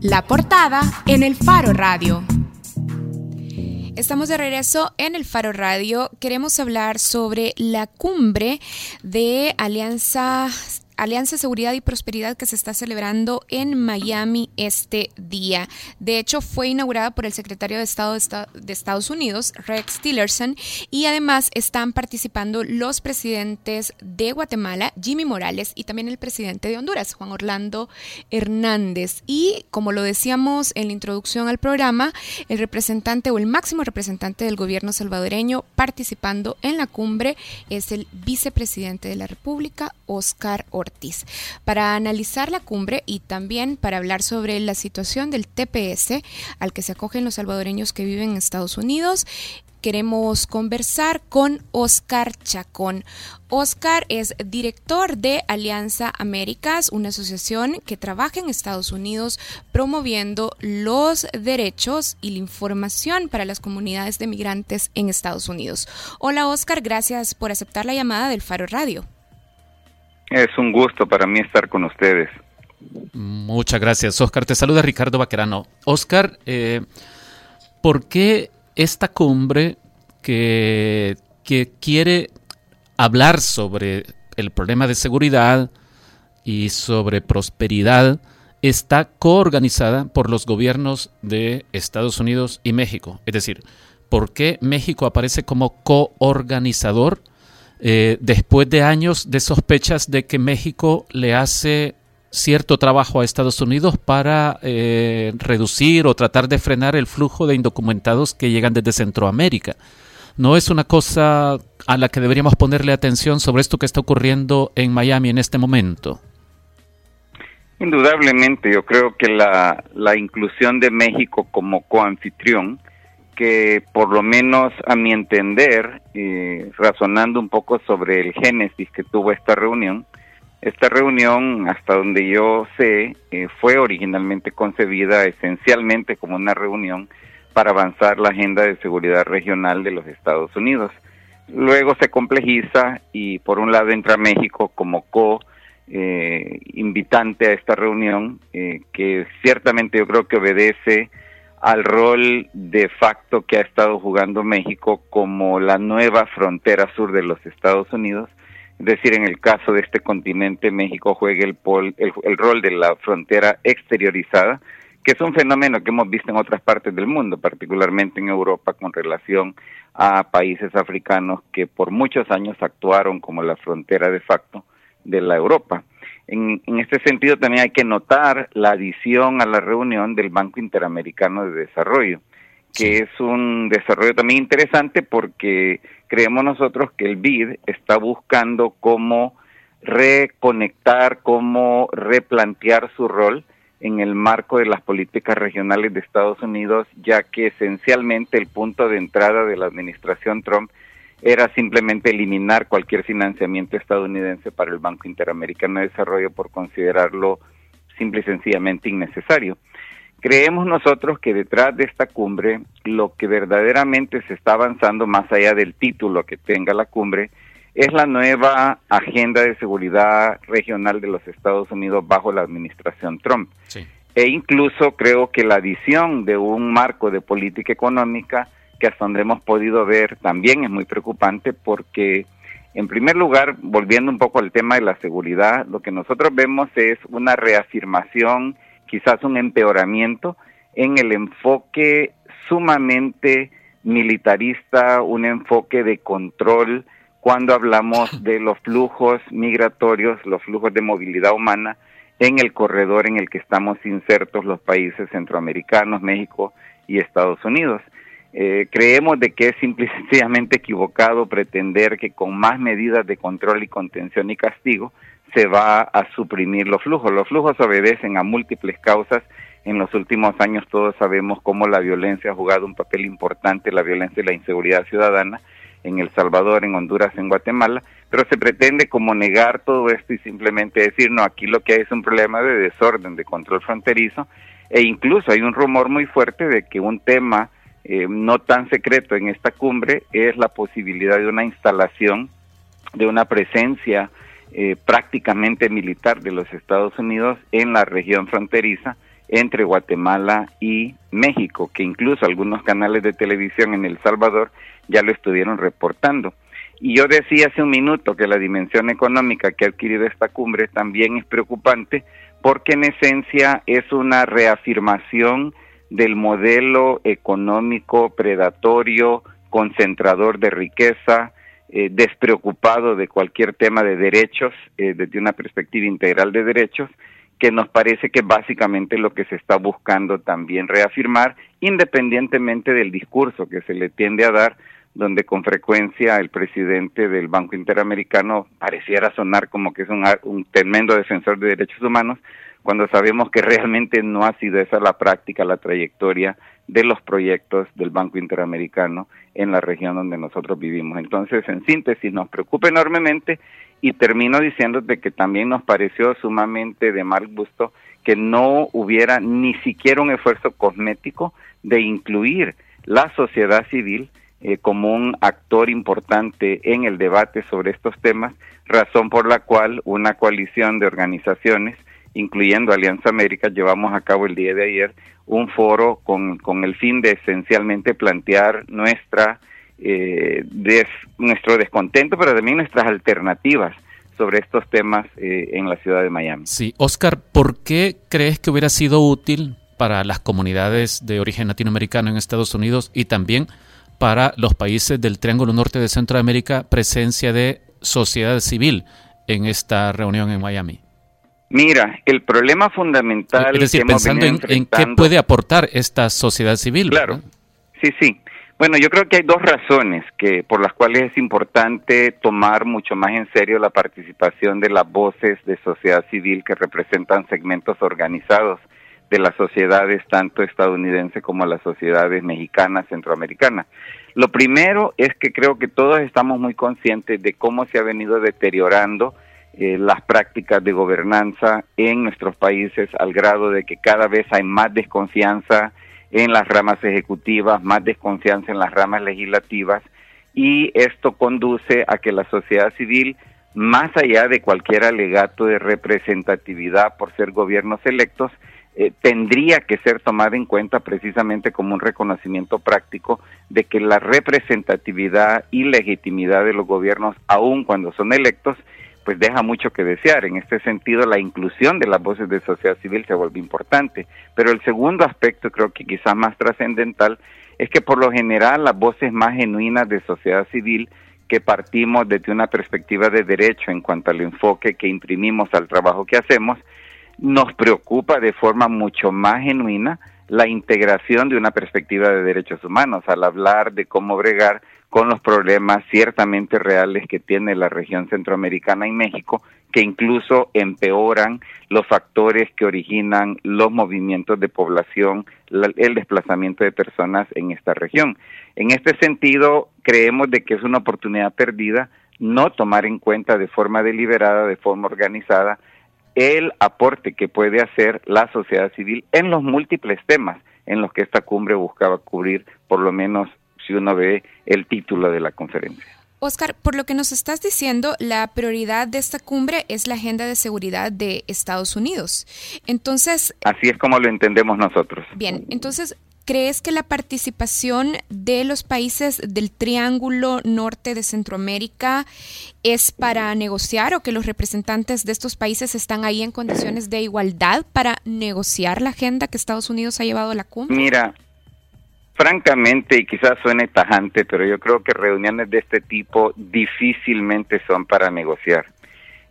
La portada en el Faro Radio. Estamos de regreso en el Faro Radio. Queremos hablar sobre la cumbre de Alianza Alianza Seguridad y Prosperidad que se está celebrando en Miami este día. De hecho, fue inaugurada por el secretario de Estado de Estados Unidos, Rex Tillerson, y además están participando los presidentes de Guatemala, Jimmy Morales, y también el presidente de Honduras, Juan Orlando Hernández. Y como lo decíamos en la introducción al programa, el representante o el máximo representante del gobierno salvadoreño participando en la cumbre es el vicepresidente de la República, Oscar Para analizar la cumbre y también para hablar sobre la situación del TPS al que se acogen los salvadoreños que viven en Estados Unidos queremos conversar con Oscar Chacón. Oscar es director de Alianza Américas, una asociación que trabaja en Estados Unidos promoviendo los derechos y la información para las comunidades de migrantes en Estados Unidos. Hola Oscar, gracias por aceptar la llamada del Faro Radio. Es un gusto para mí estar con ustedes. Muchas gracias, Oscar. Te saluda Ricardo Baquerano. Oscar, eh, ¿por qué esta cumbre que, que quiere hablar sobre el problema de seguridad y sobre prosperidad está coorganizada por los gobiernos de Estados Unidos y México? Es decir, ¿por qué México aparece como coorganizador? Eh, después de años de sospechas de que México le hace cierto trabajo a Estados Unidos para eh, reducir o tratar de frenar el flujo de indocumentados que llegan desde Centroamérica. ¿No es una cosa a la que deberíamos ponerle atención sobre esto que está ocurriendo en Miami en este momento? Indudablemente, yo creo que la, la inclusión de México como coanfitrión que por lo menos a mi entender, eh, razonando un poco sobre el génesis que tuvo esta reunión, esta reunión, hasta donde yo sé, eh, fue originalmente concebida esencialmente como una reunión para avanzar la agenda de seguridad regional de los Estados Unidos. Luego se complejiza y por un lado entra México como co eh, invitante a esta reunión, que ciertamente yo creo que obedece al rol de facto que ha estado jugando México como la nueva frontera sur de los Estados Unidos. Es decir, en el caso de este continente, México juega el, el, rol de la frontera exteriorizada, que es un fenómeno que hemos visto en otras partes del mundo, particularmente en Europa, con relación a países africanos que por muchos años actuaron como la frontera de facto de la Europa. En, este sentido también hay que notar la adición a la reunión del Banco Interamericano de Desarrollo, que es un desarrollo también interesante porque creemos nosotros que el BID está buscando cómo reconectar, cómo replantear su rol en el marco de las políticas regionales de Estados Unidos, ya que esencialmente el punto de entrada de la administración Trump era simplemente eliminar cualquier financiamiento estadounidense para el Banco Interamericano de Desarrollo por considerarlo simple y sencillamente innecesario. Creemos nosotros que detrás de esta cumbre lo que verdaderamente se está avanzando más allá del título que tenga la cumbre es la nueva agenda de seguridad regional de los Estados Unidos bajo la administración Trump. E incluso creo que la adición de un marco de política económica que hasta donde hemos podido ver también es muy preocupante porque, en primer lugar, volviendo un poco al tema de la seguridad, lo que nosotros vemos es una reafirmación, quizás un empeoramiento en el enfoque sumamente militarista, un enfoque de control cuando hablamos de los flujos migratorios, los flujos de movilidad humana en el corredor en el que estamos insertos los países centroamericanos, México y Estados Unidos. Eh, creemos de que es simple y sencillamente equivocado pretender que con más medidas de control y contención y castigo se va a suprimir los flujos. Los flujos obedecen a múltiples causas. En los últimos años todos sabemos cómo la violencia ha jugado un papel importante, la violencia y la inseguridad ciudadana en El Salvador, en Honduras, en Guatemala, pero se pretende como negar todo esto y simplemente decir, no, aquí lo que hay es un problema de desorden, de control fronterizo, e incluso hay un rumor muy fuerte de que un tema eh, no tan secreto en esta cumbre es la posibilidad de una instalación de una presencia eh, prácticamente militar de los Estados Unidos en la región fronteriza entre Guatemala y México, que incluso algunos canales de televisión en El Salvador ya lo estuvieron reportando. Y yo decía hace un minuto que la dimensión económica que ha adquirido esta cumbre también es preocupante porque en esencia es una reafirmación del modelo económico predatorio, concentrador de riqueza, eh, despreocupado de cualquier tema de derechos, eh, desde una perspectiva integral de derechos, que nos parece que básicamente lo que se está buscando también reafirmar, independientemente del discurso que se le tiende a dar donde con frecuencia el presidente del Banco Interamericano pareciera sonar como que es un, un tremendo defensor de derechos humanos, cuando sabemos que realmente no ha sido esa la práctica, la trayectoria de los proyectos del Banco Interamericano en la región donde nosotros vivimos. Entonces, en síntesis, nos preocupa enormemente y termino diciéndote que también nos pareció sumamente de mal gusto que no hubiera ni siquiera un esfuerzo cosmético de incluir la sociedad civil eh, como un actor importante en el debate sobre estos temas, razón por la cual una coalición de organizaciones, incluyendo Alianza América, llevamos a cabo el día de ayer un foro con, con el fin de esencialmente plantear nuestra eh, nuestro descontento, pero también nuestras alternativas sobre estos temas eh, en la ciudad de Miami. Sí, Oscar, ¿por qué crees que hubiera sido útil para las comunidades de origen latinoamericano en Estados Unidos y también para los países del Triángulo Norte de Centroamérica presencia de sociedad civil en esta reunión en Miami? Mira, el problema fundamental. Es decir, pensando en, qué puede aportar esta sociedad civil. Claro, sí, sí. Bueno, yo creo que hay dos razones que por las cuales es importante tomar mucho más en serio la participación de las voces de sociedad civil que representan segmentos organizados de las sociedades tanto estadounidenses como las sociedades mexicanas, centroamericanas. Lo primero es que creo que todos estamos muy conscientes de cómo se ha venido deteriorando eh, las prácticas de gobernanza en nuestros países al grado de que cada vez hay más desconfianza en las ramas ejecutivas, más desconfianza en las ramas legislativas y esto conduce a que la sociedad civil, más allá de cualquier alegato de representatividad por ser gobiernos electos, eh, tendría que ser tomada en cuenta precisamente como un reconocimiento práctico de que la representatividad y legitimidad de los gobiernos, aun cuando son electos, pues deja mucho que desear. En este sentido, la inclusión de las voces de sociedad civil se vuelve importante. Pero el segundo aspecto, creo que quizás más trascendental, es que por lo general las voces más genuinas de sociedad civil que partimos desde una perspectiva de derecho en cuanto al enfoque que imprimimos al trabajo que hacemos, nos preocupa de forma mucho más genuina la integración de una perspectiva de derechos humanos al hablar de cómo bregar con los problemas ciertamente reales que tiene la región centroamericana y México, que incluso empeoran los factores que originan los movimientos de población, el desplazamiento de personas en esta región. En este sentido, creemos de que es una oportunidad perdida no tomar en cuenta de forma deliberada, de forma organizada, el aporte que puede hacer la sociedad civil en los múltiples temas en los que esta cumbre buscaba cubrir, por lo menos si uno ve el título de la conferencia. Oscar, por lo que nos estás diciendo, la prioridad de esta cumbre es la agenda de seguridad de Estados Unidos. Entonces... Así es como lo entendemos nosotros. Bien, entonces, ¿Crees que la participación de los países del Triángulo Norte de Centroamérica es para negociar o que los representantes de estos países están ahí en condiciones de igualdad para negociar la agenda que Estados Unidos ha llevado a la cumbre? Mira, francamente, y quizás suene tajante, pero yo creo que reuniones de este tipo difícilmente son para negociar.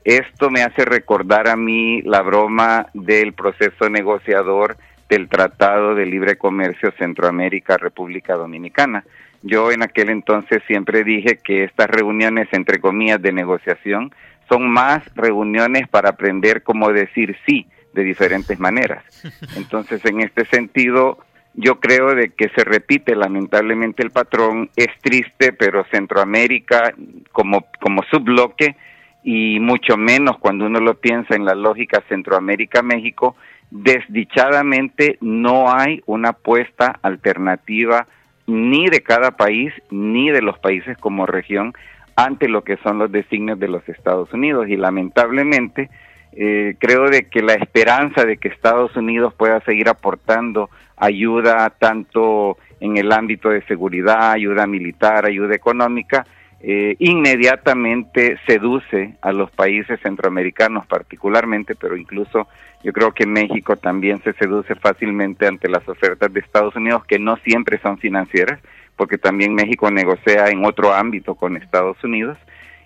Esto me hace recordar a mí la broma del proceso negociador del Tratado de Libre Comercio Centroamérica-República Dominicana. Yo en aquel entonces siempre dije que estas reuniones, entre comillas, de negociación, son más reuniones para aprender cómo decir sí de diferentes maneras. Entonces, en este sentido, yo creo de que se repite lamentablemente el patrón, es triste, pero Centroamérica como, como subbloque y mucho menos cuando uno lo piensa en la lógica Centroamérica-México, desdichadamente no hay una apuesta alternativa ni de cada país ni de los países como región ante lo que son los designios de los Estados Unidos. Y lamentablemente Eh, creo de que la esperanza de que Estados Unidos pueda seguir aportando ayuda tanto en el ámbito de seguridad, ayuda militar, ayuda económica, eh, inmediatamente seduce a los países centroamericanos particularmente, pero incluso yo creo que México también se seduce fácilmente ante las ofertas de Estados Unidos, que no siempre son financieras, porque también México negocia en otro ámbito con Estados Unidos.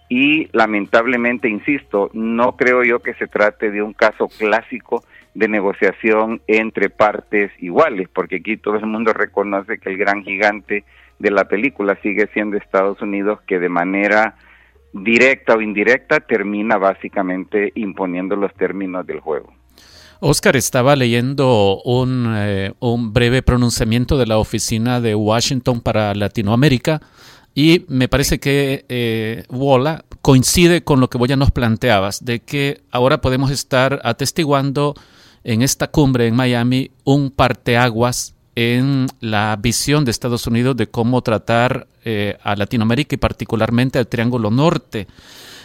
Y lamentablemente, insisto, no creo yo que se trate de un caso clásico de negociación entre partes iguales, porque aquí todo el mundo reconoce que el gran gigante de la película sigue siendo Estados Unidos, que de manera directa o indirecta termina básicamente imponiendo los términos del juego. Oscar estaba leyendo un, eh, un, breve pronunciamiento de la Oficina de Washington para Latinoamérica y me parece que eh, coincide con lo que vos ya nos planteabas, de que ahora podemos estar atestiguando en esta cumbre en Miami un parteaguas en la visión de Estados Unidos de cómo tratar eh, a Latinoamérica y particularmente al Triángulo Norte.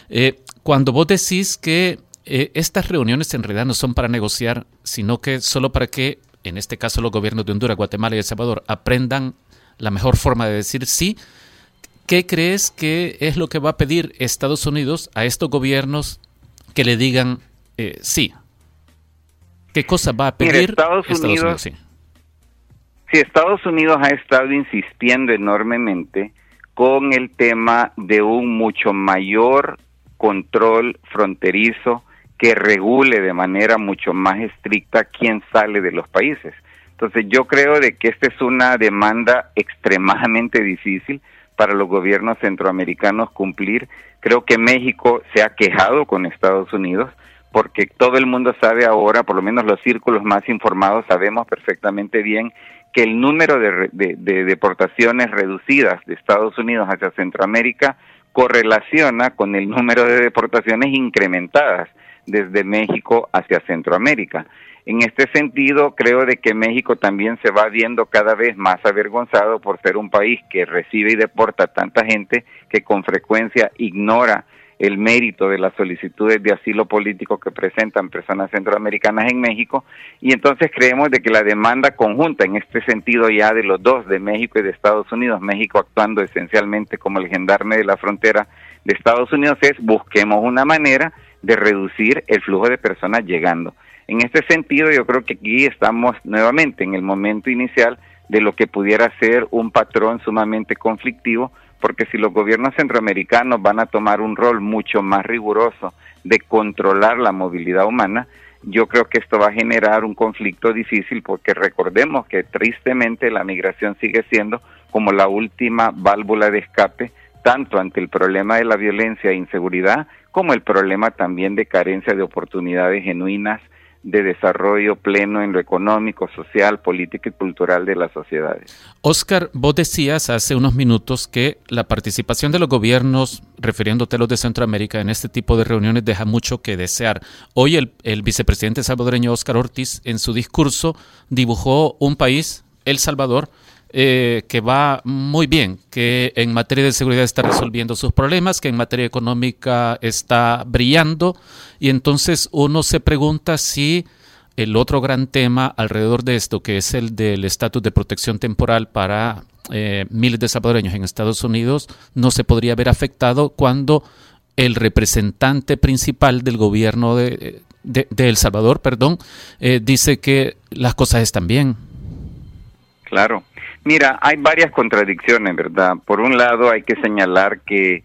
Eh, cuando vos decís que eh, estas reuniones en realidad no son para negociar, sino que solo para que, en este caso, los gobiernos de Honduras, Guatemala y El Salvador aprendan la mejor forma de decir sí, ¿qué crees que es lo que va a pedir Estados Unidos a estos gobiernos que le digan sí? ¿Qué cosa va a pedir Estados, Unidos? Si Estados Unidos ha estado insistiendo enormemente con el tema de un mucho mayor control fronterizo que regule de manera mucho más estricta quién sale de los países. Entonces yo creo de que esta es una demanda extremadamente difícil para los gobiernos centroamericanos cumplir. Creo que México se ha quejado con Estados Unidos porque todo el mundo sabe ahora, por lo menos los círculos más informados, sabemos perfectamente bien que el número de, deportaciones reducidas de Estados Unidos hacia Centroamérica correlaciona con el número de deportaciones incrementadas desde México hacia Centroamérica. En este sentido, creo de que México también se va viendo cada vez más avergonzado por ser un país que recibe y deporta tanta gente que con frecuencia ignora el mérito de las solicitudes de asilo político que presentan personas centroamericanas en México y entonces creemos de que la demanda conjunta en este sentido ya de los dos, de México y de Estados Unidos, México actuando esencialmente como el gendarme de la frontera de Estados Unidos es busquemos una manera de reducir el flujo de personas llegando. En este sentido yo creo que aquí estamos nuevamente en el momento inicial de lo que pudiera ser un patrón sumamente conflictivo porque si los gobiernos centroamericanos van a tomar un rol mucho más riguroso de controlar la movilidad humana, yo creo que esto va a generar un conflicto difícil porque recordemos que tristemente la migración sigue siendo como la última válvula de escape tanto ante el problema de la violencia e inseguridad como el problema también de carencia de oportunidades genuinas de desarrollo pleno en lo económico, social, político y cultural de las sociedades. Oscar, vos decías hace unos minutos que la participación de los gobiernos, refiriéndote a los de Centroamérica, en este tipo de reuniones deja mucho que desear. Hoy el, el vicepresidente salvadoreño Oscar Ortiz, en su discurso, dibujó un país, El Salvador, eh, que va muy bien, que en materia de seguridad está resolviendo sus problemas, que en materia económica está brillando y entonces uno se pregunta si el otro gran tema alrededor de esto, que es el del estatus de protección temporal para eh, miles de salvadoreños en Estados Unidos, no se podría ver afectado cuando el representante principal del gobierno de, El Salvador, perdón, eh, dice que las cosas están bien. Claro. Mira, hay varias contradicciones, ¿verdad? Por un lado, hay que señalar que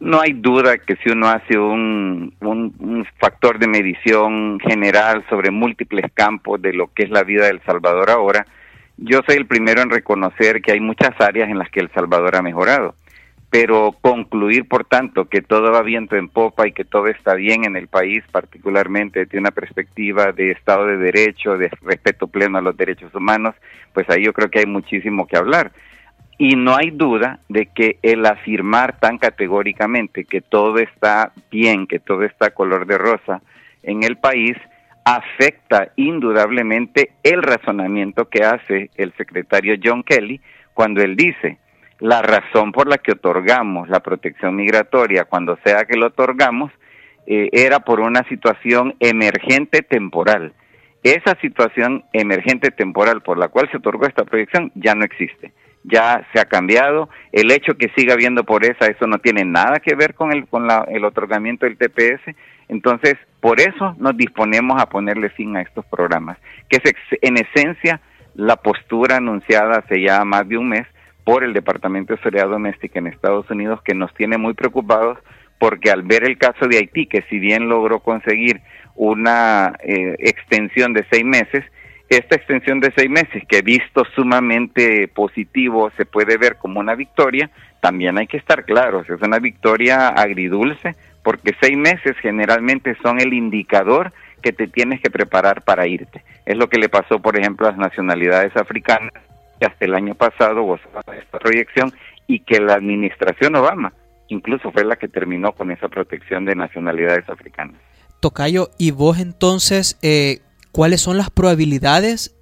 no hay duda que si uno hace un, un, factor de medición general sobre múltiples campos de lo que es la vida del Salvador ahora, yo soy el primero en reconocer que hay muchas áreas en las que El Salvador ha mejorado pero concluir, por tanto, que todo va viento en popa y que todo está bien en el país, particularmente desde una perspectiva de Estado de Derecho, de respeto pleno a los derechos humanos, pues ahí yo creo que hay muchísimo que hablar. Y no hay duda de que el afirmar tan categóricamente que todo está bien, que todo está color de rosa en el país, afecta indudablemente el razonamiento que hace el secretario John Kelly cuando él dice, la razón por la que otorgamos la protección migratoria, cuando sea que lo otorgamos, eh, era por una situación emergente temporal. Esa situación emergente temporal por la cual se otorgó esta proyección ya no existe ya se ha cambiado. El hecho que siga habiendo esa eso no tiene nada que ver con el, con el otorgamiento del TPS. Entonces, por eso nos disponemos a ponerle fin a estos programas, que es en esencia la postura anunciada hace ya más de un mes por el Departamento de Seguridad Doméstica en Estados Unidos, que nos tiene muy preocupados porque al ver el caso de Haití, que si bien logró conseguir una eh, extensión de seis meses, esta extensión de seis meses, que visto sumamente positivo se puede ver como una victoria, también hay que estar claros, es una victoria agridulce, porque seis meses generalmente son el indicador que te tienes que preparar para irte. Es lo que le pasó, por ejemplo, a las nacionalidades africanas, que hasta el año pasado gozaban de esta proyección y que la administración Obama incluso fue la que terminó con esa protección de nacionalidades africanas. Tocayo, ¿y vos entonces eh, cuáles son las probabilidades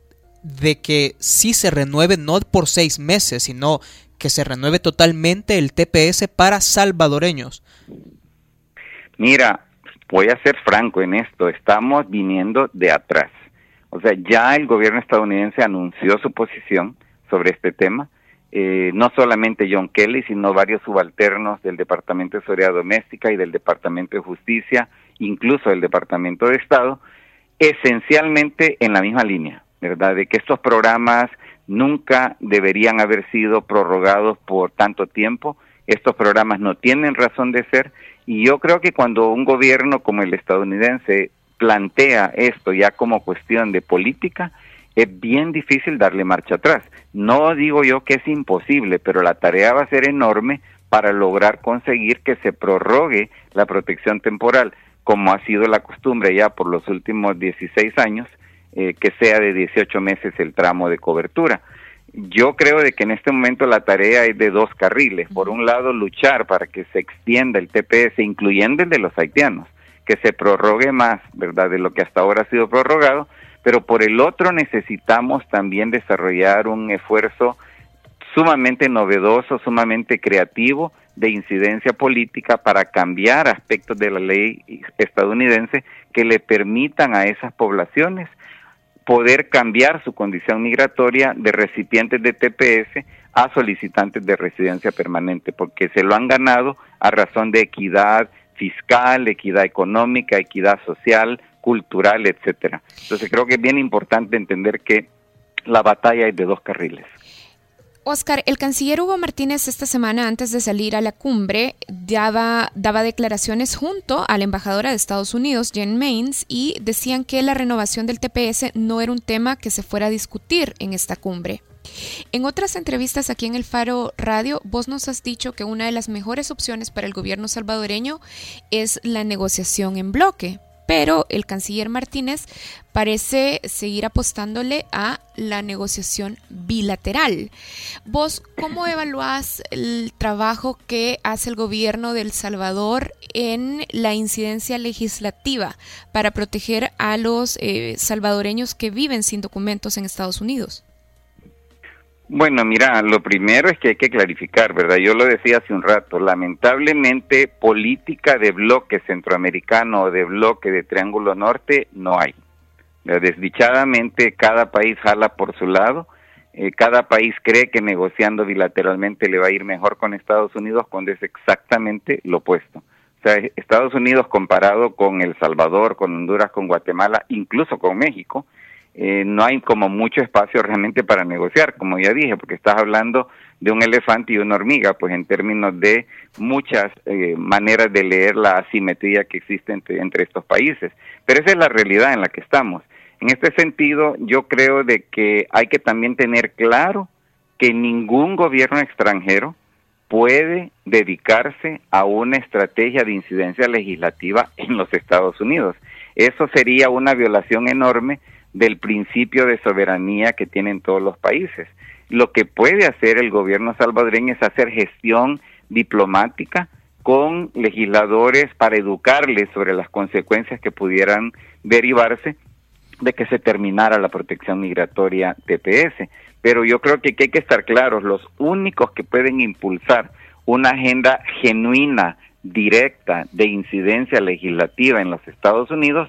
de que sí se renueve no por seis meses, sino que se renueve totalmente el TPS para salvadoreños? Mira, voy a ser franco en esto, estamos viniendo de atrás. O sea, ya el gobierno estadounidense anunció su posición sobre este tema. Eh, no solamente John Kelly, sino varios subalternos del Departamento de Seguridad Doméstica y del Departamento de Justicia, incluso del Departamento de Estado, esencialmente en la misma línea, ¿verdad? De que estos programas nunca deberían haber sido prorrogados por tanto tiempo. Estos programas no tienen razón de ser y yo creo que cuando un gobierno como el estadounidense plantea esto ya como cuestión de política, es bien difícil darle marcha atrás. No digo yo que es imposible, pero la tarea va a ser enorme para lograr conseguir que se prorrogue la protección temporal como ha sido la costumbre ya por los últimos 16 años, eh, que sea de 18 meses el tramo de cobertura. Yo creo de que en este momento la tarea es de dos carriles. Por un lado, luchar para que se extienda el TPS, incluyendo el de los haitianos, que se prorrogue más, ¿verdad?, de lo que hasta ahora ha sido prorrogado, pero por el otro necesitamos también desarrollar un esfuerzo sumamente novedoso, sumamente creativo de incidencia política para cambiar aspectos de la ley estadounidense que le permitan a esas poblaciones poder cambiar su condición migratoria de recipientes de TPS a solicitantes de residencia permanente, porque se lo han ganado a razón de equidad fiscal, equidad económica, equidad social, cultural, etcétera. Entonces creo que es bien importante entender que la batalla es de dos carriles. Oscar, el canciller Hugo Martínez esta semana antes de salir a la cumbre daba, declaraciones junto a la embajadora de Estados Unidos, Jen Mains, y decían que la renovación del TPS no era un tema que se fuera a discutir en esta cumbre. En otras entrevistas aquí en el Faro Radio, vos nos has dicho que una de las mejores opciones para el gobierno salvadoreño es la negociación en bloque, pero el canciller Martínez parece seguir apostándole a la negociación bilateral. ¿Vos cómo evaluás el trabajo que hace el gobierno de El Salvador en la incidencia legislativa para proteger a los eh, salvadoreños que viven sin documentos en Estados Unidos? Bueno, mira, lo primero es que hay que clarificar, ¿verdad? Yo lo decía hace un rato, lamentablemente política de bloque centroamericano o de bloque de Triángulo Norte no hay. Desdichadamente cada país jala por su lado, eh, cada país cree que negociando bilateralmente le va a ir mejor con Estados Unidos cuando es exactamente lo opuesto. O sea, Estados Unidos comparado con El Salvador, con Honduras, con Guatemala, incluso con México, eh, no hay como mucho espacio realmente para negociar, como ya dije, porque estás hablando de un elefante y una hormiga, pues en términos de muchas eh, maneras de leer la asimetría que existe entre, entre estos países. Pero esa es la realidad en la que estamos. En este sentido, yo creo de que hay que también tener claro que ningún gobierno extranjero puede dedicarse a una estrategia de incidencia legislativa en los Estados Unidos. Eso sería una violación enorme del principio de soberanía que tienen todos los países. Lo que puede hacer el gobierno salvadoreño es hacer gestión diplomática con legisladores para educarles sobre las consecuencias que pudieran derivarse de que se terminara la protección migratoria TPS. Pero yo creo que hay que estar claros, los únicos que pueden impulsar una agenda genuina directa de incidencia legislativa en los Estados Unidos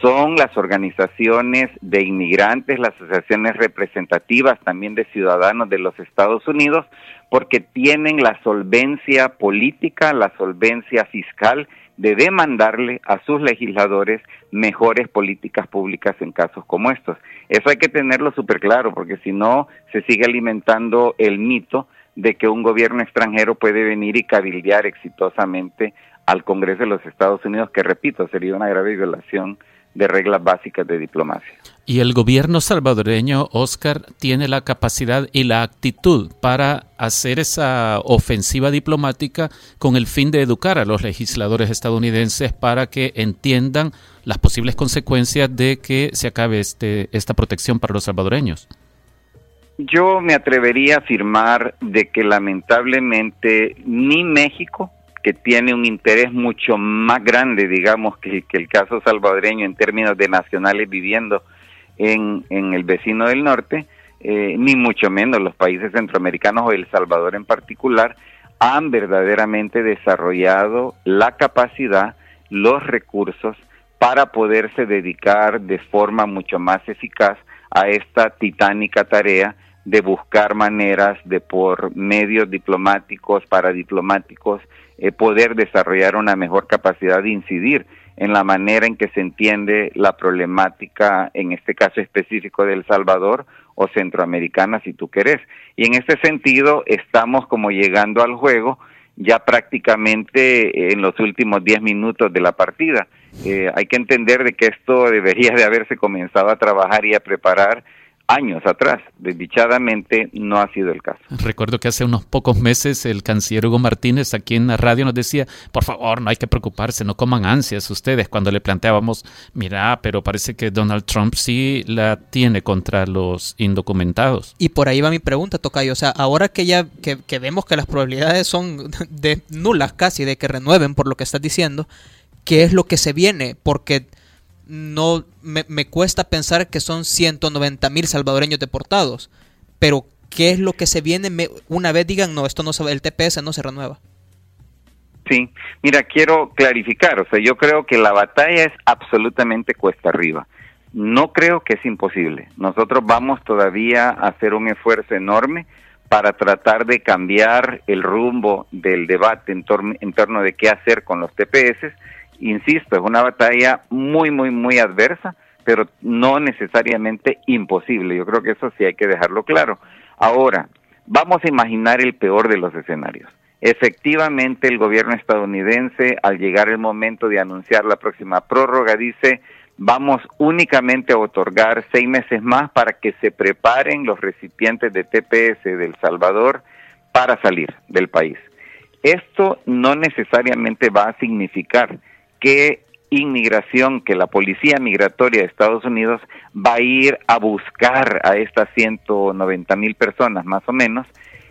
son las organizaciones de inmigrantes, las asociaciones representativas también de ciudadanos de los Estados Unidos, porque tienen la solvencia política, la solvencia fiscal de demandarle a sus legisladores mejores políticas públicas en casos como estos. Eso hay que tenerlo súper claro, porque si no, se sigue alimentando el mito de que un gobierno extranjero puede venir y cabildear exitosamente al Congreso de los Estados Unidos, que repito, sería una grave violación de reglas básicas de diplomacia. Y el gobierno salvadoreño, Oscar, tiene la capacidad y la actitud para hacer esa ofensiva diplomática con el fin de educar a los legisladores estadounidenses para que entiendan las posibles consecuencias de que se acabe este, esta protección para los salvadoreños. Yo me atrevería a afirmar de que lamentablemente ni México que tiene un interés mucho más grande, digamos, que, el caso salvadoreño en términos de nacionales viviendo en, el vecino del norte, eh, ni mucho menos los países centroamericanos o El Salvador en particular, han verdaderamente desarrollado la capacidad, los recursos para poderse dedicar de forma mucho más eficaz a esta titánica tarea de buscar maneras de por medios diplomáticos, paradiplomáticos, eh, poder desarrollar una mejor capacidad de incidir en la manera en que se entiende la problemática, en este caso específico de El Salvador o centroamericana, si tú querés. Y en este sentido, estamos como llegando al juego ya prácticamente en los últimos 10 minutos de la partida. Eh, hay que entender de que esto debería de haberse comenzado a trabajar y a preparar años atrás. Desdichadamente no ha sido el caso. Recuerdo que hace unos pocos meses el canciller Hugo Martínez aquí en la radio nos decía, por favor, no hay que preocuparse, no coman ansias ustedes cuando le planteábamos, mira, pero parece que Donald Trump sí la tiene contra los indocumentados. Y por ahí va mi pregunta, Tocayo. O sea, ahora que ya que, que vemos que las probabilidades son de nulas casi de que renueven por lo que estás diciendo, ¿qué es lo que se viene? Porque no me, cuesta pensar que son 190 mil salvadoreños deportados. Pero, ¿qué es lo que se viene una vez digan, no, esto no se el TPS no se renueva? Sí, mira, quiero clarificar, o sea, yo creo que la batalla es absolutamente cuesta arriba. No creo que es imposible. Nosotros vamos todavía a hacer un esfuerzo enorme para tratar de cambiar el rumbo del debate en, en torno de qué hacer con los TPS insisto, es una batalla muy, muy, muy adversa, pero no necesariamente imposible. Yo creo que eso sí hay que dejarlo claro. Ahora, vamos a imaginar el peor de los escenarios. Efectivamente, el gobierno estadounidense, al llegar el momento de anunciar la próxima prórroga, dice, vamos únicamente a otorgar seis meses más para que se preparen los recipientes de TPS del Salvador para salir del país. Esto no necesariamente va a significar que inmigración, que la policía migratoria de Estados Unidos va a ir a buscar a estas 190 mil personas más o menos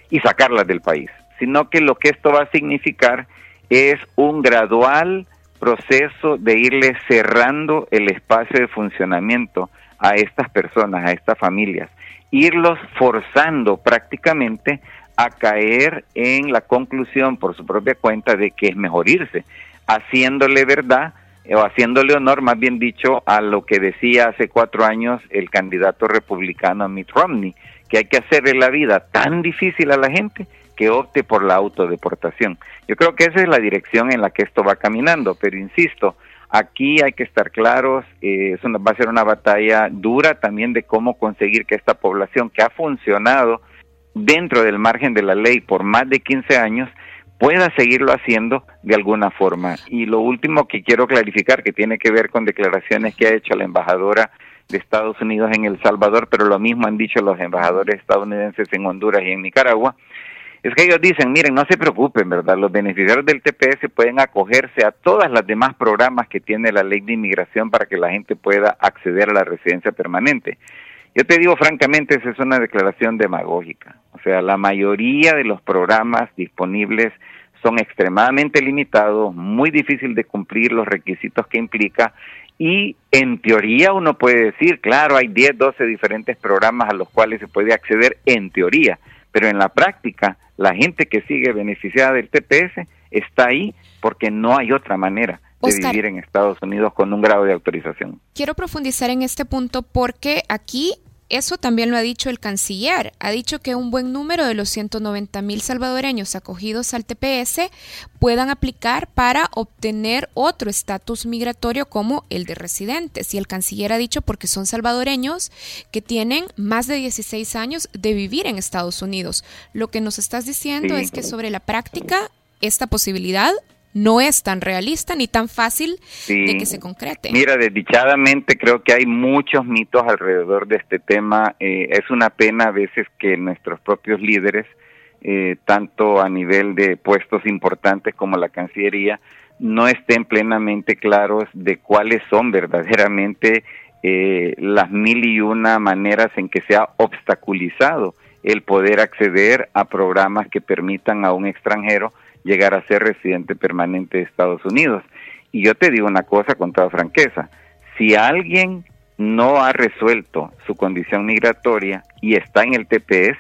y sacarlas del país, sino que lo que esto va a significar es un gradual proceso de irle cerrando el espacio de funcionamiento a estas personas, a estas familias, irlos forzando prácticamente a caer en la conclusión por su propia cuenta de que es mejor irse, haciéndole verdad eh, o haciéndole honor, más bien dicho, a lo que decía hace cuatro años el candidato republicano Mitt Romney, que hay que hacerle la vida tan difícil a la gente que opte por la autodeportación. Yo creo que esa es la dirección en la que esto va caminando, pero insisto, aquí hay que estar claros, eh, va a ser una batalla dura también de cómo conseguir que esta población que ha funcionado dentro del margen de la ley por más de 15 años pueda seguirlo haciendo de alguna forma. Y lo último que quiero clarificar, que tiene que ver con declaraciones que ha hecho la embajadora de Estados Unidos en El Salvador, pero lo mismo han dicho los embajadores estadounidenses en Honduras y en Nicaragua, es que ellos dicen, miren, no se preocupen, ¿verdad? Los beneficiarios del TPS pueden acogerse a todas las demás programas que tiene la ley de inmigración para que la gente pueda acceder a la residencia permanente. Yo te digo francamente, esa es una declaración demagógica. O sea, la mayoría de los programas disponibles son extremadamente limitados, muy difícil de cumplir los requisitos que implica y en teoría uno puede decir, claro, hay 10, 12 diferentes programas a los cuales se puede acceder en teoría, pero en la práctica la gente que sigue beneficiada del TPS está ahí porque no hay otra manera de vivir en Estados Unidos con un grado de autorización. Quiero profundizar en este punto porque aquí eso también lo ha dicho el canciller. Ha dicho que un buen número de los 190 mil salvadoreños acogidos al TPS puedan aplicar para obtener otro estatus migratorio como el de residentes. Y el canciller ha dicho porque son salvadoreños que tienen más de 16 años de vivir en Estados Unidos. Lo que nos estás diciendo es que sobre la práctica esta posibilidad no es tan realista ni tan fácil de que se concrete. Mira, desdichadamente creo que hay muchos mitos alrededor de este tema. Eh, es una pena a veces que nuestros propios líderes, eh, tanto a nivel de puestos importantes como la Cancillería, no estén plenamente claros de cuáles son verdaderamente eh, las mil y una maneras en que se ha obstaculizado el poder acceder a programas que permitan a un extranjero llegar a ser residente permanente de Estados Unidos. Y yo te digo una cosa con toda franqueza, si alguien no ha resuelto su condición migratoria y está en el TPS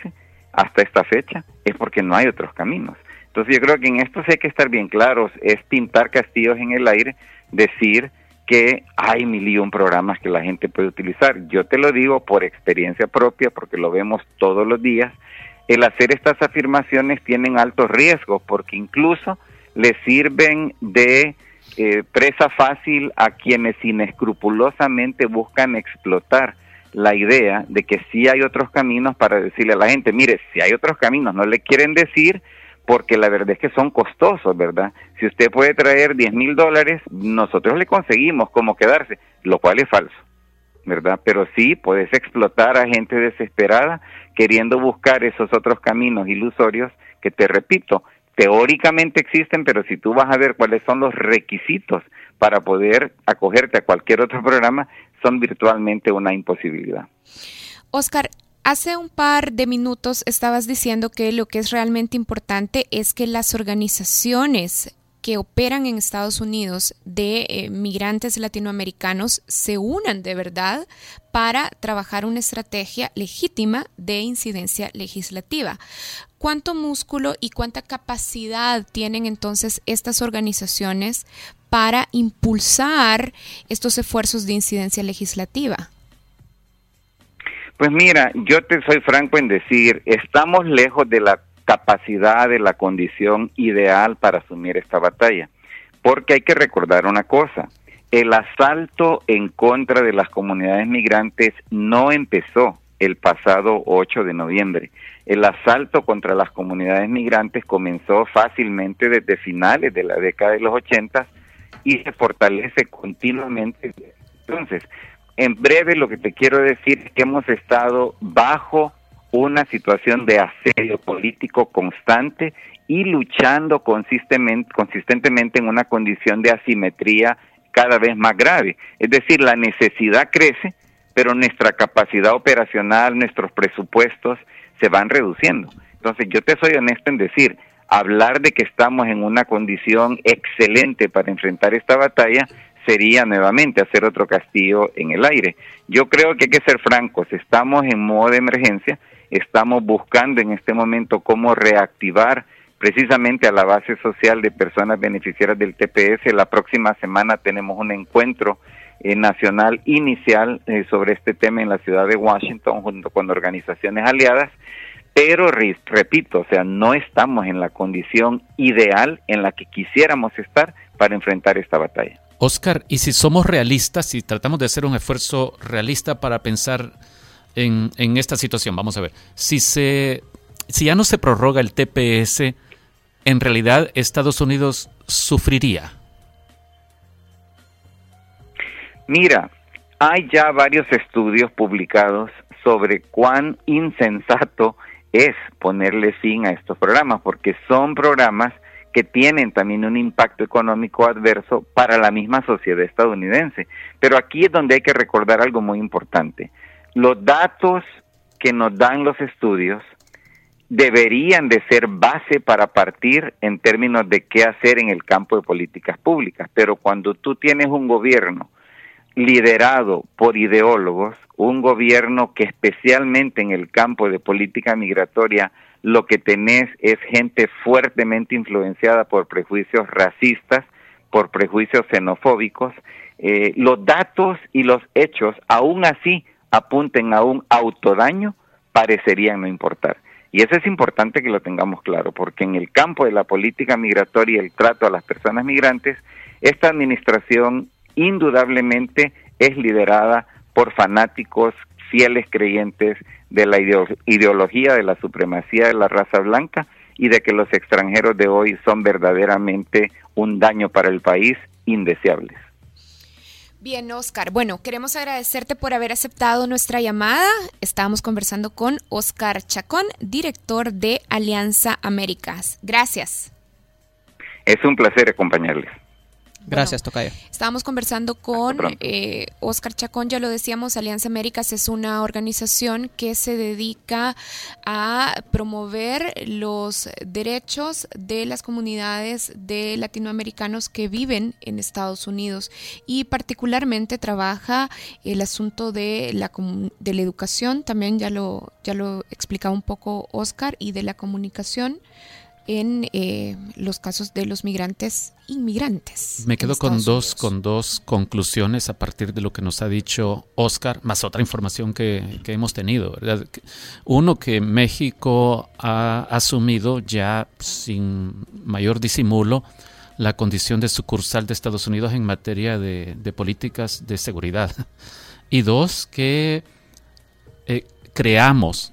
hasta esta fecha, es porque no hay otros caminos. Entonces yo creo que en esto sí hay que estar bien claros, es pintar castillos en el aire, decir que hay mil y un programas que la gente puede utilizar. Yo te lo digo por experiencia propia, porque lo vemos todos los días, el hacer estas afirmaciones tienen altos riesgos porque incluso le sirven de eh, presa fácil a quienes inescrupulosamente buscan explotar la idea de que sí hay otros caminos para decirle a la gente, mire, si hay otros caminos, no le quieren decir porque la verdad es que son costosos, ¿verdad? Si usted puede traer 10 mil dólares, nosotros le conseguimos como quedarse, lo cual es falso. ¿Verdad? Pero sí puedes explotar a gente desesperada queriendo buscar esos otros caminos ilusorios que te repito, teóricamente existen, pero si tú vas a ver cuáles son los requisitos para poder acogerte a cualquier otro programa, son virtualmente una imposibilidad. Oscar, hace un par de minutos estabas diciendo que lo que es realmente importante es que las organizaciones que operan en Estados Unidos de eh, migrantes latinoamericanos se unan de verdad para trabajar una estrategia legítima de incidencia legislativa. ¿Cuánto músculo y cuánta capacidad tienen entonces estas organizaciones para impulsar estos esfuerzos de incidencia legislativa? Pues mira, yo te soy franco en decir, estamos lejos de la capacidad de la condición ideal para asumir esta batalla. Porque hay que recordar una cosa, el asalto en contra de las comunidades migrantes no empezó el pasado 8 de noviembre. El asalto contra las comunidades migrantes comenzó fácilmente desde finales de la década de los 80 y se fortalece continuamente. Entonces, en breve lo que te quiero decir es que hemos estado bajo una situación de asedio político constante y luchando consistentemente, consistentemente en una condición de asimetría cada vez más grave. Es decir, la necesidad crece, pero nuestra capacidad operacional, nuestros presupuestos se van reduciendo. Entonces, yo te soy honesto en decir, hablar de que estamos en una condición excelente para enfrentar esta batalla sería nuevamente hacer otro castillo en el aire. Yo creo que hay que ser francos, estamos en modo de emergencia, Estamos buscando en este momento cómo reactivar precisamente a la base social de personas beneficiarias del TPS. La próxima semana tenemos un encuentro eh, nacional inicial eh, sobre este tema en la ciudad de Washington junto con organizaciones aliadas. Pero repito, o sea, no estamos en la condición ideal en la que quisiéramos estar para enfrentar esta batalla. Oscar, y si somos realistas, si tratamos de hacer un esfuerzo realista para pensar en, esta situación? Vamos a ver. Si, se, si ya no se prorroga el TPS, ¿en realidad Estados Unidos sufriría? Mira, hay ya varios estudios publicados sobre cuán insensato es ponerle fin a estos programas, porque son programas que tienen también un impacto económico adverso para la misma sociedad estadounidense. Pero aquí es donde hay que recordar algo muy importante. Los datos que nos dan los estudios deberían de ser base para partir en términos de qué hacer en el campo de políticas públicas. Pero cuando tú tienes un gobierno liderado por ideólogos, un gobierno que especialmente en el campo de política migratoria lo que tenés es gente fuertemente influenciada por prejuicios racistas, por prejuicios xenofóbicos. Eh, los datos y los hechos, aún así, apunten a un autodaño, parecerían no importar. Y eso es importante que lo tengamos claro, porque en el campo de la política migratoria y el trato a las personas migrantes, esta administración indudablemente es liderada por fanáticos fieles creyentes de la ideología de la supremacía de la raza blanca y de que los extranjeros de hoy son verdaderamente un daño para el país indeseables. Bien, Oscar. Bueno, queremos agradecerte por haber aceptado nuestra llamada. Estábamos conversando con Oscar Chacón, director de Alianza Américas. Gracias. Es un placer acompañarles. Gracias, Tocayo. Estábamos conversando con eh, Oscar Chacón, ya lo decíamos, Alianza Américas es una organización que se dedica a promover los derechos de las comunidades de latinoamericanos que viven en Estados Unidos y particularmente trabaja el asunto de la, de la educación, también ya lo, ya lo explicaba un poco Oscar, y de la comunicación en eh, los casos de los migrantes inmigrantes. Me quedo con dos, con dos conclusiones a partir de lo que nos ha dicho Oscar, más otra información que, hemos tenido. Uno, que México ha asumido ya sin mayor disimulo la condición de sucursal de Estados Unidos en materia de, políticas de seguridad. Y dos, que eh, creamos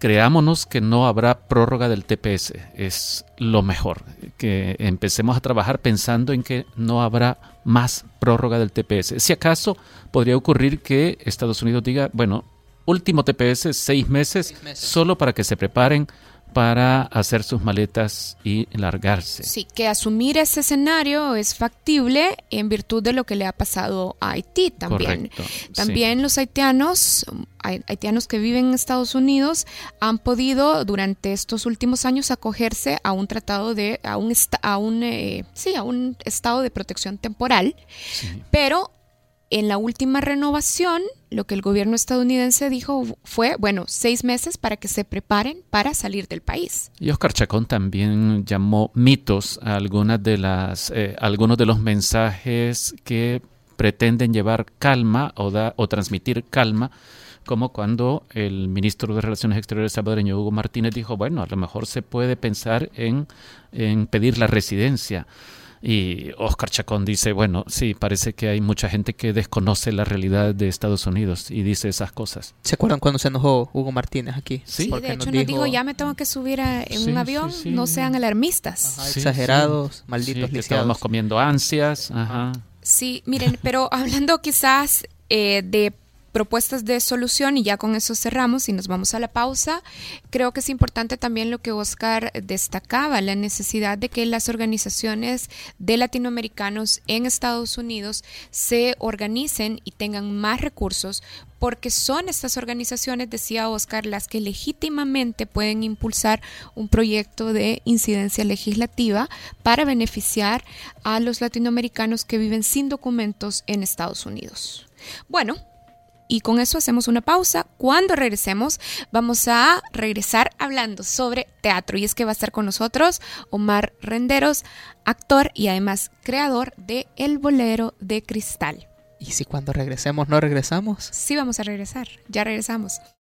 creámonos que no habrá prórroga del TPS. Es lo mejor. Que empecemos a trabajar pensando en que no habrá más prórroga del TPS. Si acaso podría ocurrir que Estados Unidos diga, bueno, último TPS, seis meses, seis meses. solo para que se preparen para hacer sus maletas y largarse. Sí, que asumir ese escenario es factible en virtud de lo que le ha pasado a Haití también. también los haitianos, haitianos que viven en Estados Unidos, han podido durante estos últimos años acogerse a un tratado de, a un, a un, eh, sí, a un estado de protección temporal, pero en la última renovación, lo que el gobierno estadounidense dijo fue, bueno, seis meses para que se preparen para salir del país. Y Oscar Chacón también llamó mitos a algunas de las, eh, algunos de los mensajes que pretenden llevar calma o, da, o transmitir calma, como cuando el ministro de Relaciones Exteriores salvadoreño Hugo Martínez dijo, bueno, a lo mejor se puede pensar en, en pedir la residencia. Y Oscar Chacón dice, bueno, sí, parece que hay mucha gente que desconoce la realidad de Estados Unidos y dice esas cosas. ¿Se acuerdan cuando se enojó Hugo Martínez aquí? Sí, de hecho nos dijo, ya me tengo que subir en un avión, no sean alarmistas. exagerados, malditos que Estábamos comiendo ansias. Ajá. Sí, miren, pero hablando quizás eh, de propuestas de solución y ya con eso cerramos y nos vamos a la pausa. Creo que es importante también lo que Oscar destacaba, la necesidad de que las organizaciones de latinoamericanos en Estados Unidos se organicen y tengan más recursos porque son estas organizaciones, decía Oscar, las que legítimamente pueden impulsar un proyecto de incidencia legislativa para beneficiar a los latinoamericanos que viven sin documentos en Estados Unidos. Bueno, y con eso hacemos una pausa. Cuando regresemos, vamos a regresar hablando sobre teatro. Y es que va a estar con nosotros Omar Renderos, actor y además creador de El Bolero de Cristal. ¿Y si cuando regresemos no regresamos? Sí, vamos a regresar. Ya regresamos.